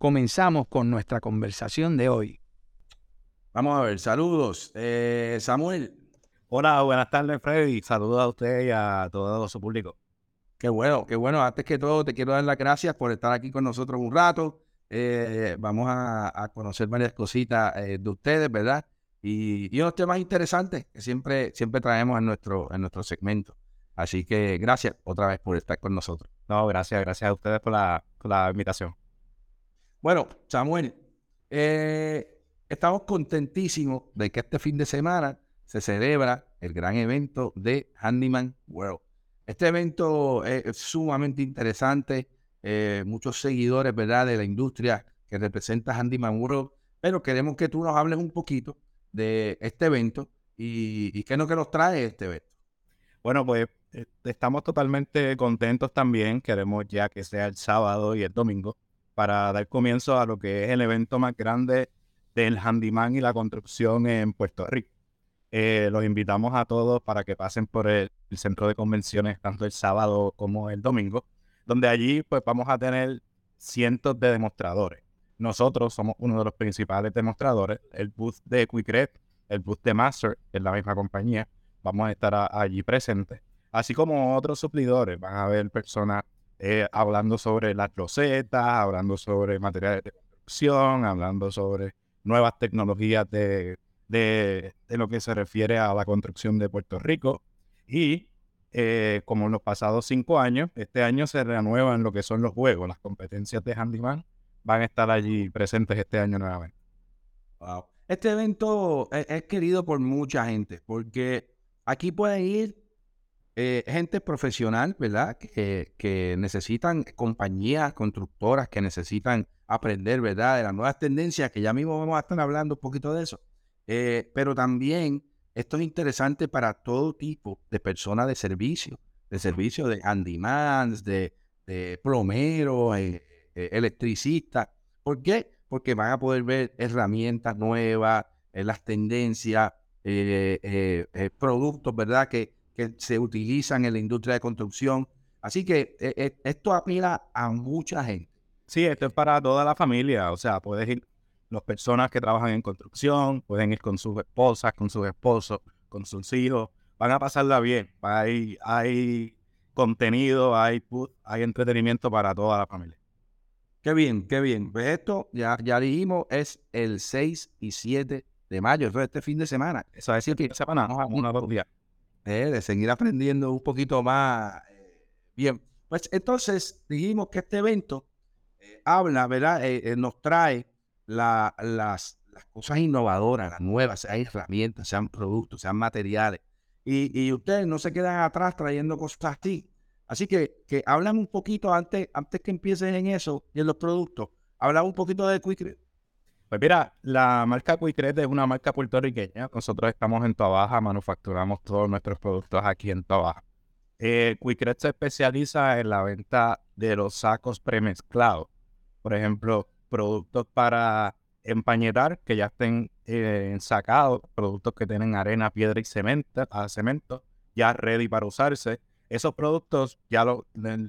comenzamos con nuestra conversación de hoy. Vamos a ver, saludos. Eh, Samuel. Hola, buenas tardes, Freddy. Saludos a usted y a todo su público. Qué bueno, qué bueno. Antes que todo, te quiero dar las gracias por estar aquí con nosotros un rato. Eh, vamos a, conocer varias cositas eh, de ustedes, ¿verdad? Y, y, unos temas interesantes que siempre, siempre traemos en nuestro, en nuestro segmento. Así que gracias otra vez por estar con nosotros. No, gracias, gracias a ustedes por la, por la invitación. Bueno, Samuel, eh, estamos contentísimos de que este fin de semana se celebra el gran evento de Handyman World. Este evento es sumamente interesante, eh, muchos seguidores ¿verdad? de la industria que representa Handyman World, pero queremos que tú nos hables un poquito de este evento y, qué es lo que nos trae este evento. Bueno, pues eh, estamos totalmente contentos también, queremos ya que sea el sábado y el domingo para dar comienzo a lo que es el evento más grande del handyman y la construcción en Puerto Rico. Eh, los invitamos a todos para que pasen por el, centro de convenciones tanto el sábado como el domingo, donde allí pues vamos a tener cientos de demostradores. Nosotros somos uno de los principales demostradores, el booth de Quickred, el booth de Master, que es la misma compañía, vamos a estar allí presentes, así como otros suplidores, van a haber personas eh, hablando sobre las rosetas, hablando sobre materiales de construcción, hablando sobre nuevas tecnologías de, de, lo que se refiere a la construcción de Puerto Rico. Y eh, como en los pasados cinco años, este año se renuevan lo que son los juegos, las competencias de handyman van a estar allí presentes este año nuevamente. Wow. Este evento es querido por mucha gente porque aquí pueden ir eh, gente profesional, ¿verdad? Que, necesitan compañías constructoras que necesitan aprender, ¿verdad? De las nuevas tendencias, que ya mismo vamos a estar hablando un poquito de eso. Eh, pero también esto es interesante para todo tipo de personas de servicio, de servicio de handymans, de, de plomeros, eh, electricistas. ¿Por qué? Porque van a poder ver herramientas nuevas, las tendencias, productos, ¿verdad? Que, que se utilizan en la industria de construcción. Así que eh, eh, esto apela a mucha gente. Sí, esto es para toda la familia. O sea, puedes ir, las personas que trabajan en construcción, pueden ir con sus esposas, con sus esposos, con sus hijos. Van a pasarla bien. Hay, hay contenido, hay, hay entretenimiento para toda la familia. Qué bien, qué bien. Pues esto, ya, ya dijimos, es el 6 y 7 de mayo, eso es este fin de semana. Eso es decir que semana, uno dos días. Eh, de seguir aprendiendo un poquito más. Eh, bien, pues entonces dijimos que este evento eh, habla, ¿verdad? nos trae las, las, cosas innovadoras, las nuevas, sean herramientas, sean productos, sean materiales. Y, ustedes no se quedan atrás trayendo cosas así. Así que, que hablan un poquito antes, antes que empiecen en eso y en los productos. Hablan un poquito de Quick pues mira, la marca Quickred es una marca puertorriqueña. Nosotros estamos en Toabaja, manufacturamos todos nuestros productos aquí en Toabaja. Eh, se especializa en la venta de los sacos premezclados. Por ejemplo, productos para empañetar que ya estén eh, ensacados, productos que tienen arena, piedra y cemento, a cemento, ya ready para usarse. Esos productos ya lo,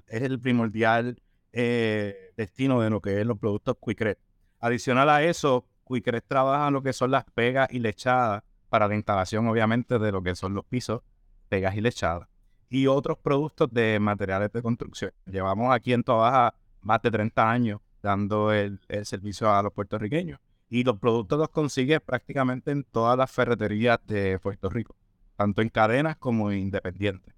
es el primordial eh, destino de lo que es los productos Quickred. Adicional a eso, Quickres trabaja lo que son las pegas y lechadas para la instalación, obviamente, de lo que son los pisos, pegas y lechadas. Y otros productos de materiales de construcción. Llevamos aquí en Tobaja más de 30 años dando el, servicio a los puertorriqueños. Y los productos los consigues prácticamente en todas las ferreterías de Puerto Rico, tanto en cadenas como independientes.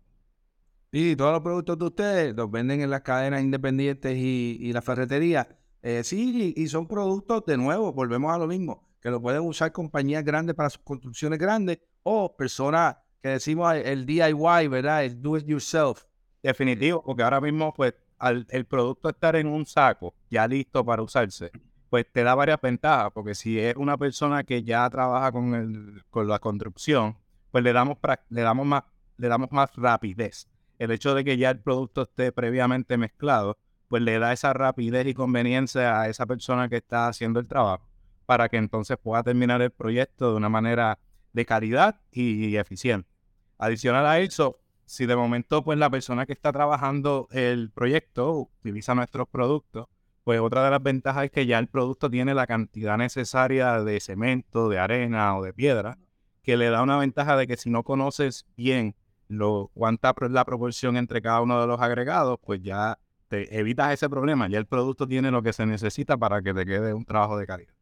Y todos los productos de ustedes los venden en las cadenas independientes y, y las ferreterías. Eh, sí, y, son productos de nuevo, volvemos a lo mismo, que lo pueden usar compañías grandes para sus construcciones grandes o personas que decimos el DIY, ¿verdad? El do it yourself. Definitivo, porque ahora mismo, pues, al el producto estar en un saco ya listo para usarse, pues te da varias ventajas, porque si es una persona que ya trabaja con, el, con la construcción, pues le damos, le, damos más, le damos más rapidez. El hecho de que ya el producto esté previamente mezclado, pues le da esa rapidez y conveniencia a esa persona que está haciendo el trabajo para que entonces pueda terminar el proyecto de una manera de calidad y, eficiente. Adicional a eso, si de momento pues la persona que está trabajando el proyecto utiliza nuestros productos, pues otra de las ventajas es que ya el producto tiene la cantidad necesaria de cemento, de arena o de piedra, que le da una ventaja de que si no conoces bien lo, cuánta es la proporción entre cada uno de los agregados, pues ya te evitas ese problema. Ya el producto tiene lo que se necesita para que te quede un trabajo de calidad.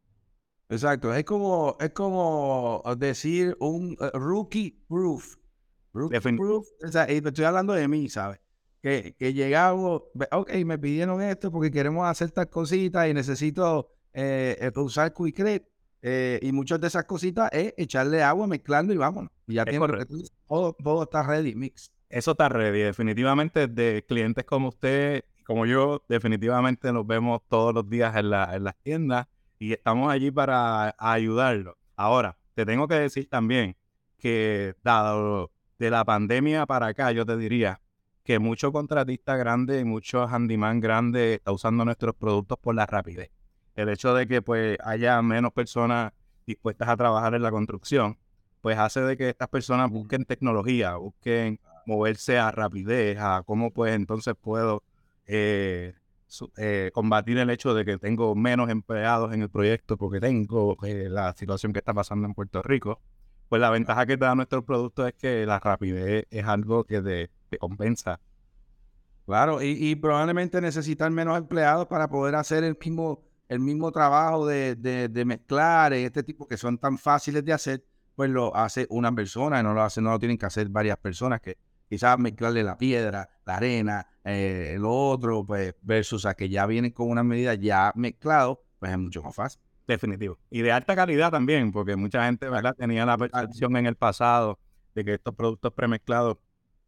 Exacto, es como, es como decir un uh, rookie proof. Rookie proof, o sea, estoy hablando de mí, ¿sabes? que, que llegamos, ok, me pidieron esto porque queremos hacer estas cositas y necesito eh, eh usar Quick eh, y muchas de esas cositas es echarle agua, mezclando y vámonos. Y ya tiene, todo, todo está ready, mix. Eso está ready. Definitivamente de clientes como usted, como yo, definitivamente nos vemos todos los días en, la, en las tiendas y estamos allí para ayudarlo. Ahora, te tengo que decir también que dado de la pandemia para acá, yo te diría, que mucho contratista grande y mucho handyman grande está usando nuestros productos por la rapidez. El hecho de que pues haya menos personas dispuestas a trabajar en la construcción, pues hace de que estas personas busquen tecnología, busquen moverse a rapidez, a cómo pues entonces puedo eh, eh, combatir el hecho de que tengo menos empleados en el proyecto porque tengo eh, la situación que está pasando en Puerto Rico. Pues la ventaja que te da nuestro producto es que la rapidez es algo que de compensa. Claro, y, probablemente necesitan menos empleados para poder hacer el mismo, el mismo trabajo de, de, mezclar este tipo que son tan fáciles de hacer, pues lo hace una persona y no lo hace, no lo tienen que hacer varias personas que quizás mezclarle la piedra, la arena, eh, el otro, pues versus a que ya vienen con una medida ya mezclado, pues es mucho más fácil. Definitivo. Y de alta calidad también, porque mucha gente ¿verdad? tenía la percepción en el pasado de que estos productos premezclados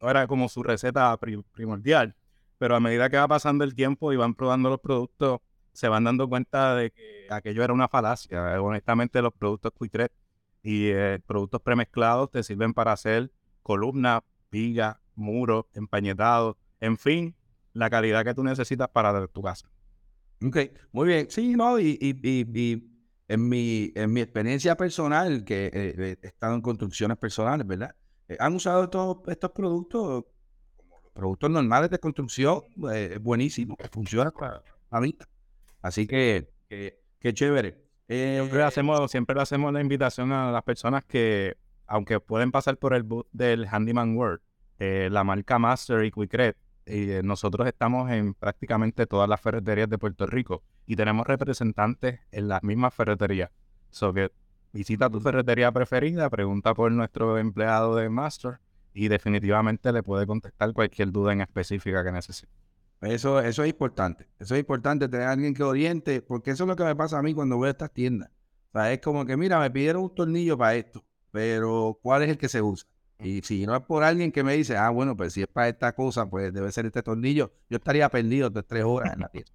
era como su receta primordial. Pero a medida que va pasando el tiempo y van probando los productos, se van dando cuenta de que aquello era una falacia. Honestamente, los productos Quick y eh, productos premezclados te sirven para hacer columnas, vigas, muros, empañetados, en fin, la calidad que tú necesitas para tu casa. Ok, muy bien. Sí, no, y, y, en, mi, en mi experiencia personal, que eh, he estado en construcciones personales, ¿verdad? Eh, han usado estos, estos productos como los productos normales de construcción, eh, buenísimo, funciona para, mí. Así que, qué chévere. siempre, eh, hacemos, siempre le hacemos la invitación a las personas que, aunque pueden pasar por el boot del Handyman World, la marca Master y Quickred, y nosotros estamos en prácticamente todas las ferreterías de Puerto Rico y tenemos representantes en las mismas ferreterías. So que Visita tu ferretería preferida, pregunta por nuestro empleado de Master y definitivamente le puede contestar cualquier duda en específica que necesite. Eso, eso es importante. Eso es importante tener a alguien que oriente, porque eso es lo que me pasa a mí cuando voy a estas tiendas. O sea, es como que, mira, me pidieron un tornillo para esto, pero ¿cuál es el que se usa? Y si no es por alguien que me dice, ah, bueno, pues si es para esta cosa, pues debe ser este tornillo, yo estaría perdido de tres horas en la tienda.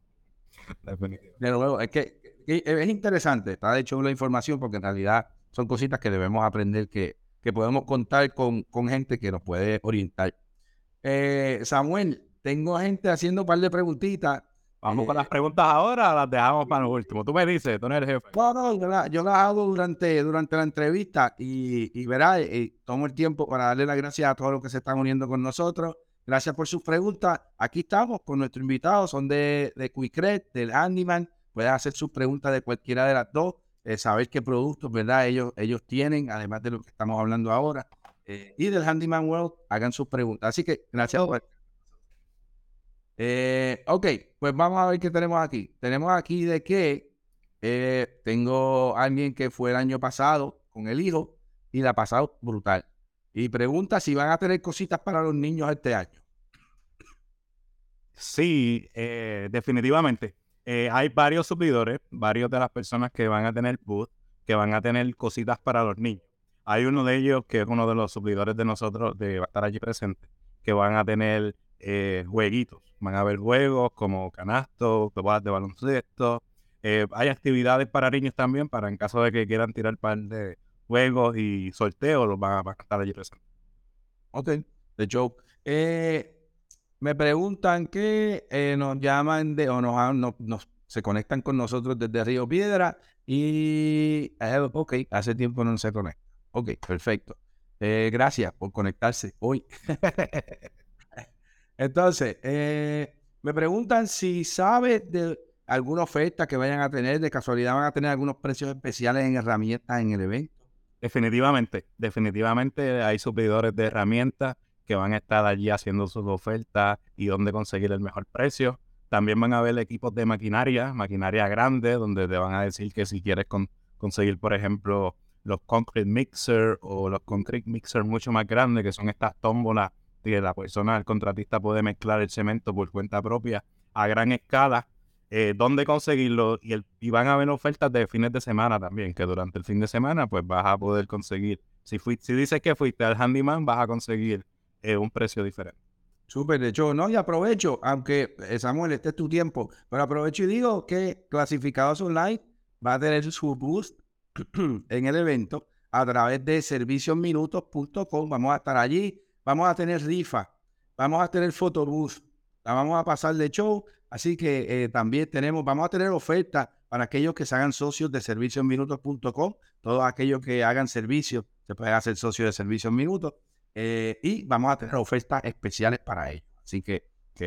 De nuevo, es que es interesante, está de hecho la información porque en realidad son cositas que debemos aprender que, que podemos contar con, con gente que nos puede orientar. Eh, Samuel, tengo gente haciendo un par de preguntitas. Vamos con las eh, preguntas ahora, las dejamos para lo último. Tú me dices, tú no eres jefe. No, no, yo, las hago durante, durante la entrevista y, y verá, y tomo el tiempo para darle las gracias a todos los que se están uniendo con nosotros. Gracias por sus preguntas. Aquí estamos con nuestro invitado, son de, de Quickred, del Handyman. Puedes hacer sus preguntas de cualquiera de las dos, eh, saber qué productos, ¿verdad? Ellos, ellos tienen, además de lo que estamos hablando ahora. Eh, y del Handyman World, hagan sus preguntas. Así que, gracias por... Eh, ok, pues vamos a ver qué tenemos aquí. Tenemos aquí de que tengo alguien que fue el año pasado con el hijo y la ha pasado brutal. Y pregunta si van a tener cositas para los niños este año. Sí, definitivamente. Eh, hay varios suplidores, varios de las personas que van a tener booth, que van a tener cositas para los niños. Hay uno de ellos que es uno de los suplidores de nosotros, de va a estar allí presente, que van a tener eh, jueguitos. Van a haber juegos como canastos, de baloncesto, Eh, hay actividades para niños también, para en caso de que quieran tirar par de juegos y sorteos, los van a, estar allí presentes. Ok, de show. Eh, me preguntan que nos llaman de, o nos, nos, se conectan con nosotros desde Río Piedra y, ok, hace tiempo no se conecta. Ok, perfecto. gracias por conectarse hoy. Entonces, me preguntan si sabes de alguna oferta que vayan a tener, de casualidad van a tener algunos precios especiales en herramientas en el evento. Definitivamente, definitivamente hay suplidores de herramientas que van a estar allí haciendo sus ofertas y dónde conseguir el mejor precio. También van a haber equipos de maquinaria, maquinaria grande, donde te van a decir que si quieres conseguir, por ejemplo, los concrete mixer o los concrete mixer mucho más grandes, que son estas tómbolas que la persona, el contratista puede mezclar el cemento por cuenta propia a gran escala eh, dónde conseguirlo y, el, y van a haber ofertas de fines de semana también, que durante el fin de semana pues vas a poder conseguir, si, si dices que fuiste al handyman, vas a conseguir eh, un precio diferente. Súper, de hecho, no, y aprovecho, aunque eh, Samuel, este es tu tiempo, pero aprovecho y digo que Clasificados Online va a tener su boost en el evento a través de serviciosminutos.com. Vamos a estar allí, vamos a tener rifa, vamos a tener fotobús, la vamos a pasar de show Así que eh, también tenemos, vamos a tener ofertas para aquellos que se hagan socios de serviciosminutos.com. Todos aquellos que hagan servicios se pueden hacer socios de servicios minutos. Eh, y vamos a tener ofertas especiales para ellos. Así que,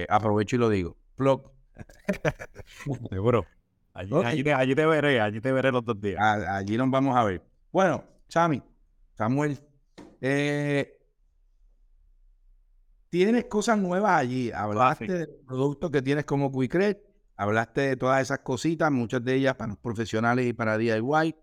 aprovecho y lo digo. Plug. Seguro. Allí, allí, te, veré, allí te veré los dos días. allí nos vamos a ver. Bueno, Chami, Samuel, eh, tienes cosas nuevas allí. Hablaste de productos que tienes como Quickred, hablaste de todas esas cositas, muchas de ellas para los profesionales y para DIY,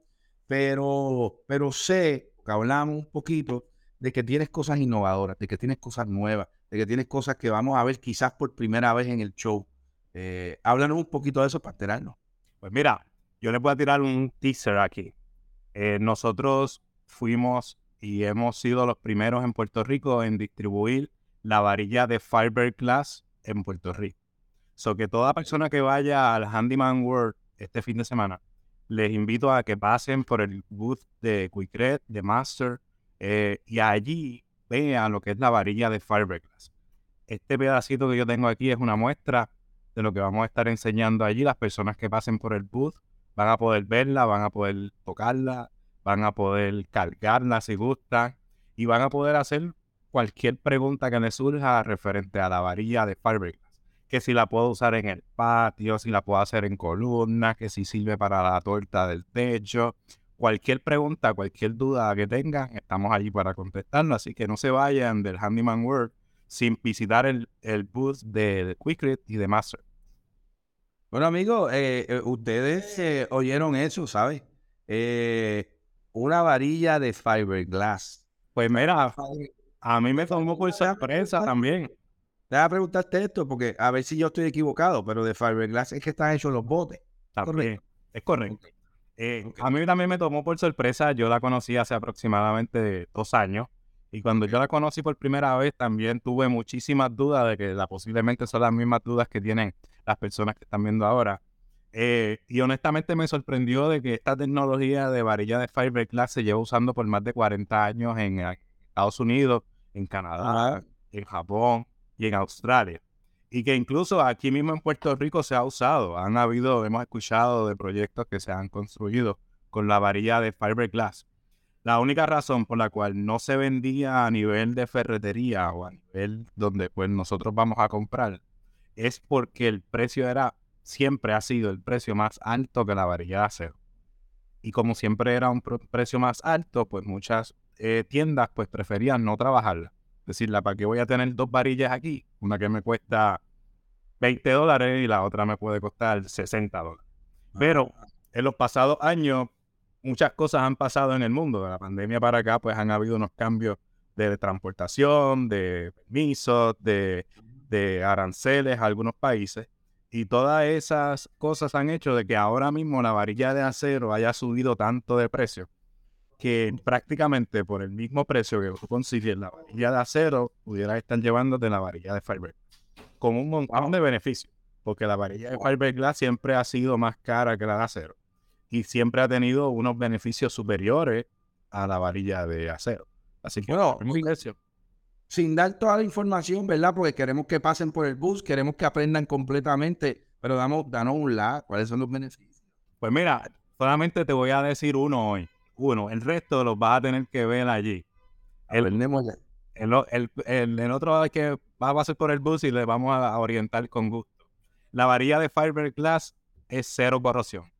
pero, pero sé, que hablamos un poquito, de que tienes cosas innovadoras, de que tienes cosas nuevas, de que tienes cosas que vamos a ver quizás por primera vez en el show. Eh, háblanos un poquito de eso para enterarnos. Pues mira, yo le voy a tirar un teaser aquí. Eh, nosotros fuimos y hemos sido los primeros en Puerto Rico en distribuir la varilla de Fiberglass en Puerto Rico. So que toda persona que vaya al Handyman World este fin de semana, les invito a que pasen por el booth de Quickred, de Master, eh, y allí vean lo que es la varilla de Fiberglass. Este pedacito que yo tengo aquí es una muestra de lo que vamos a estar enseñando allí. Las personas que pasen por el booth van a poder verla, van a poder tocarla, van a poder cargarla si gustan y van a poder hacer cualquier pregunta que le surja referente a la varilla de fiberglass. Que si la puedo usar en el patio, si la puedo hacer en columnas, que si sirve para la torta del techo. Cualquier pregunta, cualquier duda que tengan, estamos allí para contestarlo. Así que no se vayan del Handyman World sin visitar el, el booth de, Quickrit y de Master. Bueno, amigos, eh, eh, ustedes eh, oyeron eso, ¿sabes? una varilla de fiberglass. Pues mira, a mí me tomó por sorpresa también. Déjame preguntarte esto, porque a ver si yo estoy equivocado, pero de fiberglass es que están hechos los botes. Correcto. Es correcto. Eh, a mí también me tomó por sorpresa. Yo la conocí hace aproximadamente dos años. Y cuando yo la conocí por primera vez, también tuve muchísimas dudas de que la, posiblemente son las mismas dudas que tienen las personas que están viendo ahora. Eh, y honestamente me sorprendió de que esta tecnología de varilla de fiberglass se lleva usando por más de 40 años en Estados Unidos, en Canadá, en Japón y en Australia. Y que incluso aquí mismo en Puerto Rico se ha usado. Han habido, hemos escuchado de proyectos que se han construido con la varilla de fiberglass. La única razón por la cual no se vendía a nivel de ferretería o a nivel donde pues nosotros vamos a comprar es porque el precio era, siempre ha sido el precio más alto que la varilla de acero. Y como siempre era un precio más alto, pues muchas eh, tiendas pues preferían no trabajarla. Decirla, ¿para qué voy a tener dos varillas aquí? Una que me cuesta 20 dólares y la otra me puede costar 60 dólares. Pero en los pasados años muchas cosas han pasado en el mundo. De la pandemia para acá pues han habido unos cambios de transportación, de permisos, de, de aranceles a algunos países. Y todas esas cosas han hecho de que ahora mismo la varilla de acero haya subido tanto de precio que prácticamente por el mismo precio que tú consigues la varilla de acero, pudieras estar llevándote la varilla de fiber. Con un montón de beneficios. porque la varilla de fiberglass siempre ha sido más cara que la de acero y siempre ha tenido unos beneficios superiores a la varilla de acero. Así que, Bueno, precio. sin dar toda la información, ¿verdad? Porque queremos que pasen por el bus, queremos que aprendan completamente, pero damos, danos un la, ¿cuáles son los beneficios? Pues mira, solamente te voy a decir uno hoy. Uno, el resto los vas a tener que ver allí. El, Aprendemos ya. el, o- el, el- el otro que va a pasar por el bus y le vamos a orientar con gusto. La varilla de fiberglass es cero corrosión.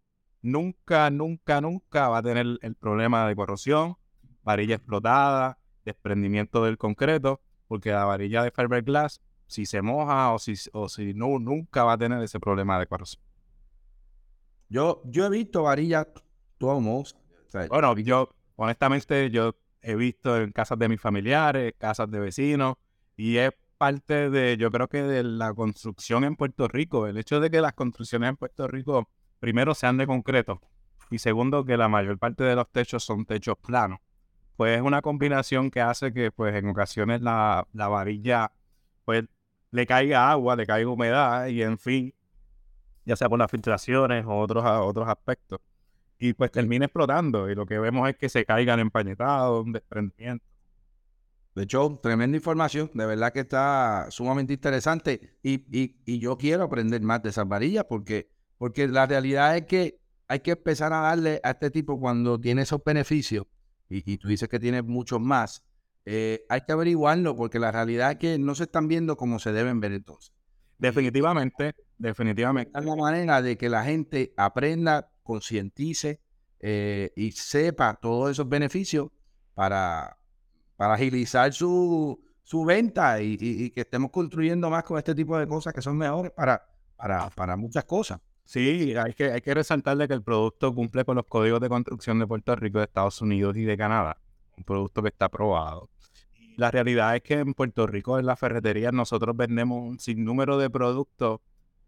Nunca, nunca, nunca va a tener el problema de corrosión, varilla explotada, desprendimiento del concreto, porque la varilla de fiberglass, si se moja o si, o si no, nunca va a tener ese problema de corrosión. Yo, yo he visto varillas todas Bueno, yo, honestamente, yo he visto en casas de mis familiares, casas de vecinos, y es parte de, yo creo que de la construcción en Puerto Rico. El hecho de que las construcciones en Puerto Rico, primero, sean de concreto, y segundo, que la mayor parte de los techos son techos planos. Pues es una combinación que hace que, pues, en ocasiones la, la varilla, pues, le caiga agua, le caiga humedad, y en fin, ya sea por las filtraciones o otros, otros aspectos y pues termina explotando y lo que vemos es que se caigan empañetados, un desprendimiento. De hecho, tremenda información, de verdad que está sumamente interesante y, y- y yo quiero aprender más de esas varillas porque, porque la realidad es que hay que empezar a darle a este tipo cuando tiene esos beneficios y, y tú dices que tiene muchos más, eh, hay que averiguarlo porque la realidad es que no se están viendo como se deben ver entonces. Definitivamente, definitivamente. Es la manera de que la gente aprenda, concientice eh, y sepa todos esos beneficios para, para agilizar su, su venta y, y- y que estemos construyendo más con este tipo de cosas que son mejores para, para, para muchas cosas. Sí, hay que, hay que resaltarle que el producto cumple con los códigos de construcción de Puerto Rico, de Estados Unidos y de Canadá. Un producto que está aprobado. La realidad es que en Puerto Rico, en las ferreterías, nosotros vendemos un sinnúmero de productos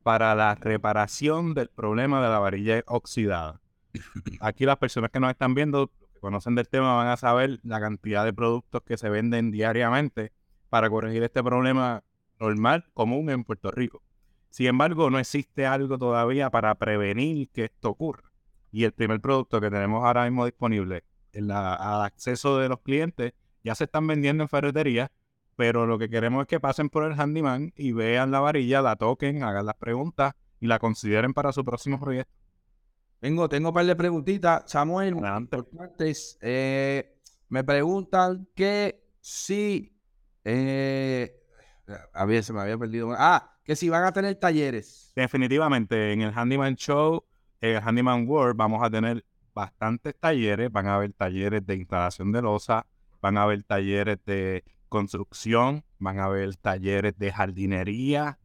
para la reparación del problema de la varilla oxidada. Aquí las personas que nos están viendo, que conocen del tema, van a saber la cantidad de productos que se venden diariamente para corregir este problema normal, común en Puerto Rico. Sin embargo, no existe algo todavía para prevenir que esto ocurra. Y el primer producto que tenemos ahora mismo disponible en la- al acceso de los clientes ya se están vendiendo en ferreterías, pero lo que queremos es que pasen por el handyman y vean la varilla, la toquen, hagan las preguntas y la consideren para su próximo proyecto. Tengo, tengo un par de preguntitas. Samuel, importantes. Eh, me preguntan que si... eh, a ver, se me había perdido. Ah, que si van a tener talleres. Definitivamente, en el Handyman Show, el Handyman World, vamos a tener bastantes talleres. Van a haber talleres de instalación de losa, van a haber talleres de construcción, van a haber talleres de jardinería,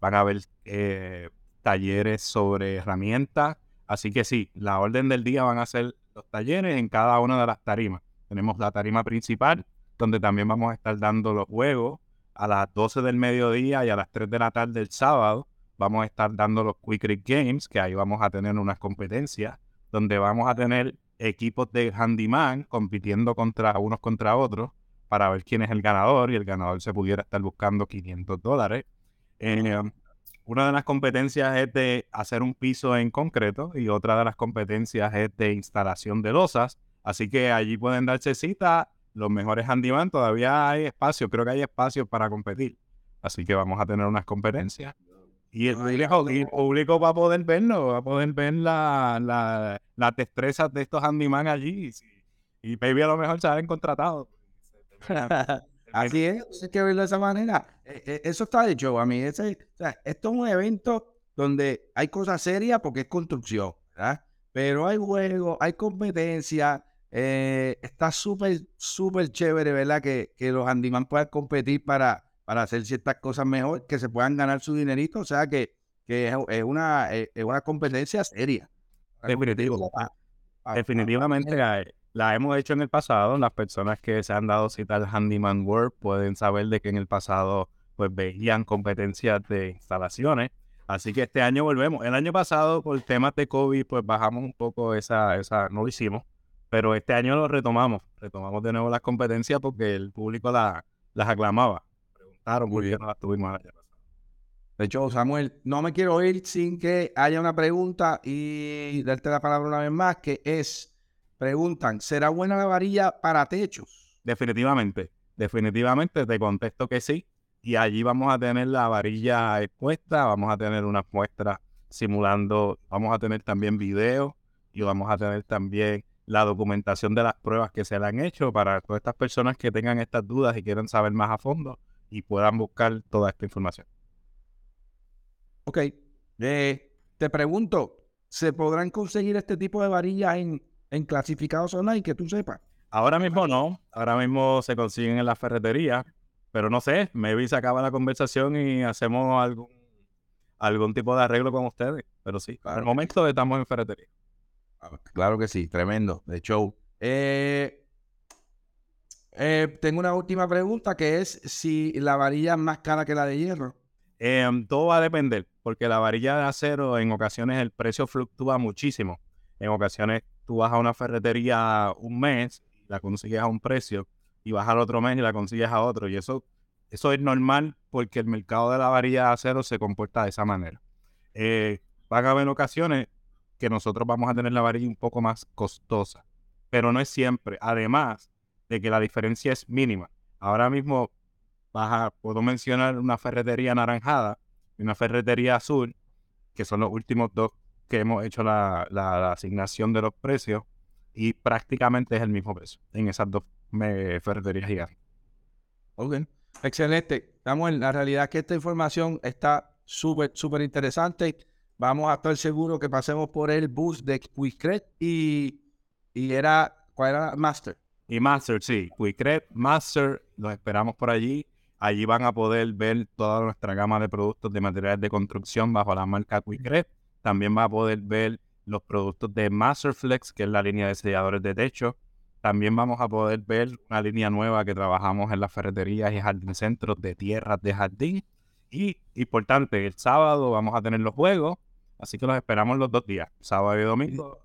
van a haber eh, talleres sobre herramientas. Así que sí, la orden del día van a ser los talleres en cada una de las tarimas. Tenemos la tarima principal, donde también vamos a estar dando los juegos a las 12 del mediodía y a las 3 de la tarde del sábado vamos a estar dando los Quick Trip Games, que ahí vamos a tener unas competencias, donde vamos a tener equipos de handyman compitiendo contra unos contra otros para ver quién es el ganador y el ganador se pudiera estar buscando 500 dólares. Eh, una de las competencias es de hacer un piso en concreto y otra de las competencias es de instalación de losas. Así que allí pueden darse cita los mejores handyman. Todavía hay espacio, creo que hay espacio para competir. Así que vamos a tener unas competencias. Y el, público, y el público va a poder verlo, va a poder ver la, la- las destrezas de estos handyman allí. Y, y baby a lo mejor salen contratados. Así es, hay que verlo de esa manera. Eh, eh, Eso está hecho a mí. Ese, o sea, esto es un evento donde hay cosas serias porque es construcción, ¿verdad? Pero hay juegos, hay competencia. eh, está súper, súper chévere, ¿verdad? Que, que los handyman puedan competir para, para hacer ciertas cosas mejor, que se puedan ganar su dinerito. O sea, que, que es, una, es, una competencia seria. Definitivo. Definitivamente la, hemos hecho en el pasado. Las personas que se han dado cita al Handyman World pueden saber de que en el pasado pues veían competencias de instalaciones. Así que este año volvemos. El año pasado por temas de COVID pues bajamos un poco esa, esa, no lo hicimos. Pero este año lo retomamos. Retomamos de nuevo las competencias porque el público la- las aclamaba. Preguntaron por qué no las tuvimos el año pasado. De hecho, Samuel, no me quiero ir sin que haya una pregunta y darte la palabra una vez más, que es, preguntan, ¿será buena la varilla para techos? Definitivamente, definitivamente te contesto que sí. Y allí vamos a tener la varilla expuesta, vamos a tener unas muestras simulando, vamos a tener también videos y vamos a tener también la documentación de las pruebas que se le han hecho para todas estas personas que tengan estas dudas y quieran saber más a fondo y puedan buscar toda esta información. Ok. Eh, te pregunto, ¿se podrán conseguir este tipo de varillas en, en clasificados online que tú sepas? Ahora mismo no, ahora mismo se consiguen en la ferretería, pero no sé, maybe se acaba la conversación y hacemos algún, algún tipo de arreglo con ustedes, pero sí, al momento estamos en ferretería. Ah, claro que sí, tremendo, de show. Eh, eh, tengo una última pregunta que es si la varilla es más cara que la de hierro. Em, todo va a depender, porque la varilla de acero en ocasiones el precio fluctúa muchísimo. En ocasiones tú vas a una ferretería un mes la consigues a un precio y vas al otro mes y la consigues a otro. Y eso, eso es normal porque el mercado de la varilla de acero se comporta de esa manera. Eh, van a haber ocasiones que nosotros vamos a tener la varilla un poco más costosa, pero no es siempre. Además de que la diferencia es mínima. Ahora mismo puedo mencionar una ferretería anaranjada y una ferretería azul, que son los últimos dos que hemos hecho la, asignación de los precios y prácticamente es el mismo precio en esas dos ferreterías gigantes. Ok, excelente. Samuel, la realidad es que esta información está súper, súper interesante. Vamos a estar seguros que pasemos por el bus de Quickret y, y era, ¿cuál era? Master. Y Master, sí. Quickret, Master, los esperamos por allí. Allí van a poder ver toda nuestra gama de productos de materiales de construcción bajo la marca Quickret. También va a poder ver los productos de Masterflex, que es la línea de selladores de techo. También vamos a poder ver una línea nueva que trabajamos en las ferreterías y jardín centros de tierras de jardín. Y importante, el sábado vamos a tener los juegos, así que los esperamos los dos días, sábado y domingo.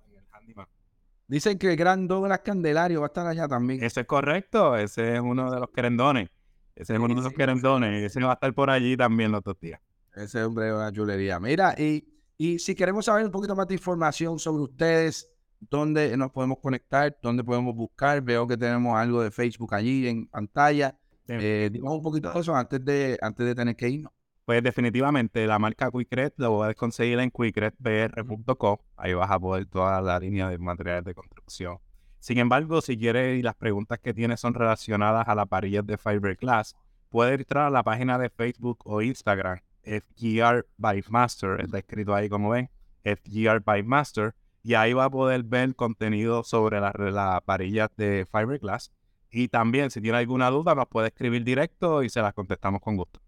Dicen que el gran Douglas Candelario va a estar allá también. Eso es correcto, ese es uno de los querendones. Ese es uno de los querendones. Ese va a estar por allí también los dos días. Ese hombre es una chulería. Mira, y, y si queremos saber un poquito más de información sobre ustedes, dónde nos podemos conectar, dónde podemos buscar. Veo que tenemos algo de Facebook allí en pantalla. Eh, digamos un poquito de eso antes de, antes de tener que irnos. Pues definitivamente la marca Quickret lo puedes conseguir en quickretbr.com. Ahí vas a poder toda la línea de materiales de construcción sin embargo, si quieres y las preguntas que tienes son relacionadas a las varillas de Fiberglass, puedes entrar a la página de Facebook o Instagram, FGR by Master, está escrito ahí como ven, FGR by Master, y ahí va a poder ver contenido sobre las la varillas de Fiberglass. Y también, si tiene alguna duda, nos puede escribir directo y se las contestamos con gusto.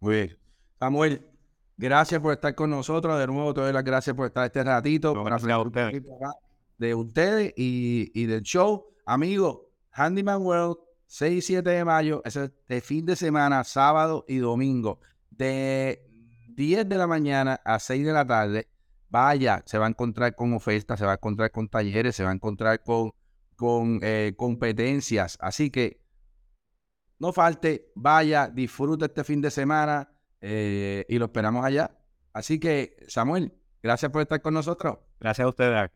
Muy bien. Samuel, gracias por estar con nosotros. De nuevo, te doy las gracias por estar este ratito. gracias a ustedes de ustedes y, del show. Amigo, Handyman World, 6 y 7 de mayo, ese de fin de semana, sábado y domingo, de 10 de la mañana a 6 de la tarde. Vaya, se va a encontrar con ofertas, se va a encontrar con talleres, se va a encontrar con, con eh, competencias. Así que no falte, vaya, disfruta este fin de semana eh, y lo esperamos allá. Así que, Samuel, gracias por estar con nosotros. Gracias a ustedes.